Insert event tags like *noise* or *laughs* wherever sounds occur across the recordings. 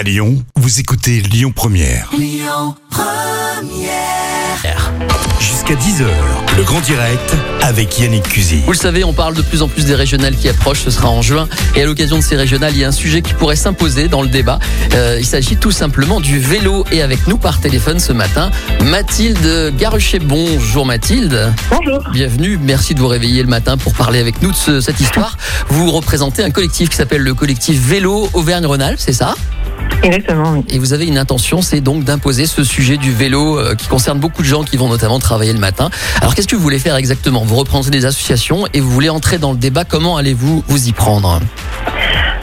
À Lyon, vous écoutez Lyon Première. Jusqu'à 10h, le grand direct avec Yannick Cusy. Vous le savez, on parle de plus en plus des régionales qui approchent, ce sera en juin. Et à l'occasion de ces régionales, il y a un sujet qui pourrait s'imposer dans le débat. Euh, il s'agit tout simplement du vélo. Et avec nous par téléphone ce matin, Mathilde Garuchet. Bonjour Mathilde. Bonjour. Bienvenue, merci de vous réveiller le matin pour parler avec nous de ce- cette histoire. Vous représentez un collectif qui s'appelle le collectif Vélo Auvergne-Rhône-Alpes, c'est ça? Exactement, oui. Et vous avez une intention, c'est donc d'imposer ce sujet du vélo euh, qui concerne beaucoup de gens qui vont notamment travailler le matin. Alors qu'est-ce que vous voulez faire exactement? Vous représentez des associations et vous voulez entrer dans le débat. Comment allez-vous vous y prendre?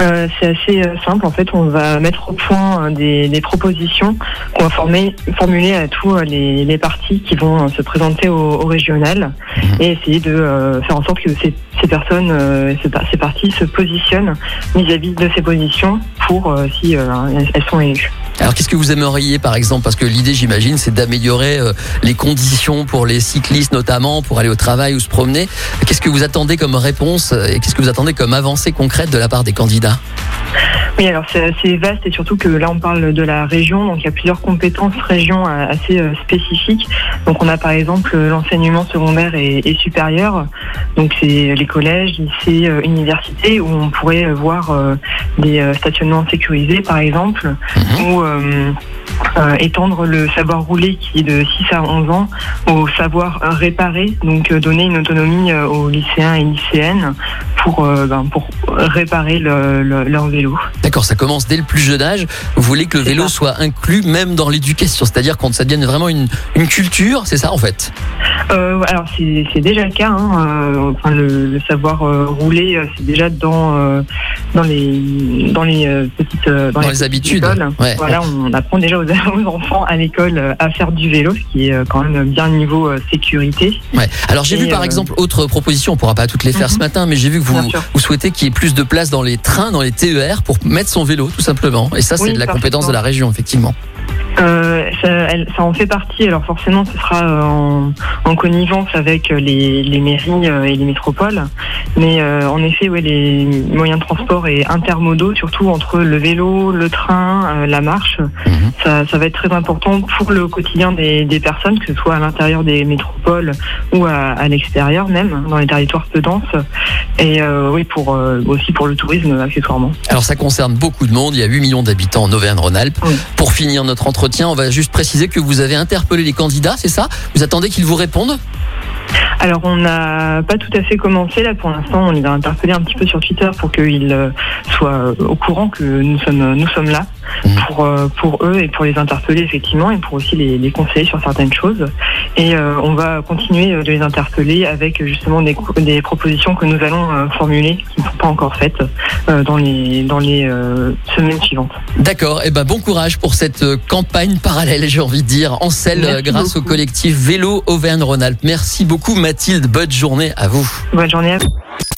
Euh, c'est assez euh, simple. En fait, on va mettre au point des, des propositions qu'on va former, formuler à tous les, les partis qui vont se présenter au, au régional. Et essayer de euh, faire en sorte que ces, ces personnes, euh, ces, ces partis se positionnent vis-à-vis de ces positions pour euh, si euh, elles- sont élues. Alors qu'est-ce que vous aimeriez par exemple? Parce que l'idée, j'imagine, c'est d'améliorer les conditions pour les cyclistes notamment, pour aller au travail ou se promener. Qu'est-ce que vous attendez comme réponse et qu'est-ce que vous attendez comme avancée concrète de la part des candidats? Oui, alors c'est assez vaste et surtout que là on parle de la région, donc il y a plusieurs compétences régions assez spécifiques. Donc on a par exemple l'enseignement secondaire et, et supérieur, donc c'est les collèges, lycées, euh, universités où on pourrait voir euh, des euh, stationnements sécurisés par exemple, Mhm. ou euh, étendre le savoir rouler qui est de 6 à 11 ans au savoir réparer, donc euh, donner une autonomie euh, aux lycéens et lycéennes pour, euh, ben, pour réparer le- le- leur vélo. D'accord, ça commence dès le plus jeune âge. Vous voulez que le vélo ça. soit inclus même dans l'éducation, c'est-à-dire quand ça devienne vraiment une, une culture, c'est ça en fait? Euh, alors c'est déjà le cas. Hein, enfin le, le savoir rouler, c'est déjà dans dans les dans les euh, petites euh, Dans les petites habitudes, ouais. Voilà, on apprend déjà aux, *laughs* aux enfants à l'école euh, à faire du vélo, ce qui est quand même bien niveau sécurité. Ouais. Alors j'ai vu par euh, exemple autre proposition, on pourra pas toutes les faire Mhm. ce matin, mais j'ai vu que vous, vous souhaitez qu'il y ait plus de place dans les trains, dans les TER pour mettre son vélo tout simplement. Et ça c'est Oui, de la compétence de la région effectivement. Euh, ça, elle- ça en fait partie. Alors forcément, ce sera euh, en, en connivence avec euh, les, les mairies et les métropoles. Mais euh, en effet, ouais, les moyens de transport et intermodaux, surtout entre le vélo, le train, euh, la marche, Mhm. ça, ça va être très important pour le quotidien des, des personnes, que ce soit à l'intérieur des métropoles ou à, à l'extérieur même, dans les territoires peu denses. Et oui, pour aussi pour le tourisme accessoirement. Alors ça concerne beaucoup de monde, il y a 8 millions d'habitants en Auvergne-Rhône-Alpes. Oui. Pour finir notre entretien, on va juste préciser que vous avez interpellé les candidats, c'est ça? Vous attendez qu'ils vous répondent? Alors on n'a pas tout à fait commencé là pour l'instant. On les a interpellés un petit peu sur Twitter pour qu'ils euh, soient euh, au courant que nous sommes nous sommes là Mhm. pour euh, pour eux et pour les interpeller effectivement et pour aussi les, les conseiller sur certaines choses. Et euh, on va continuer de les interpeller avec justement des, des propositions que nous allons formuler qui ne sont pas encore faites euh, dans les dans les euh, semaines suivantes. D'accord, et ben bon courage pour cette campagne parallèle, j'ai envie de dire, en selle Merci grâce au collectif Vélo Auvergne-Rhône-Alpes. Merci beaucoup Mathilde, bonne journée à vous. Bonne journée à vous.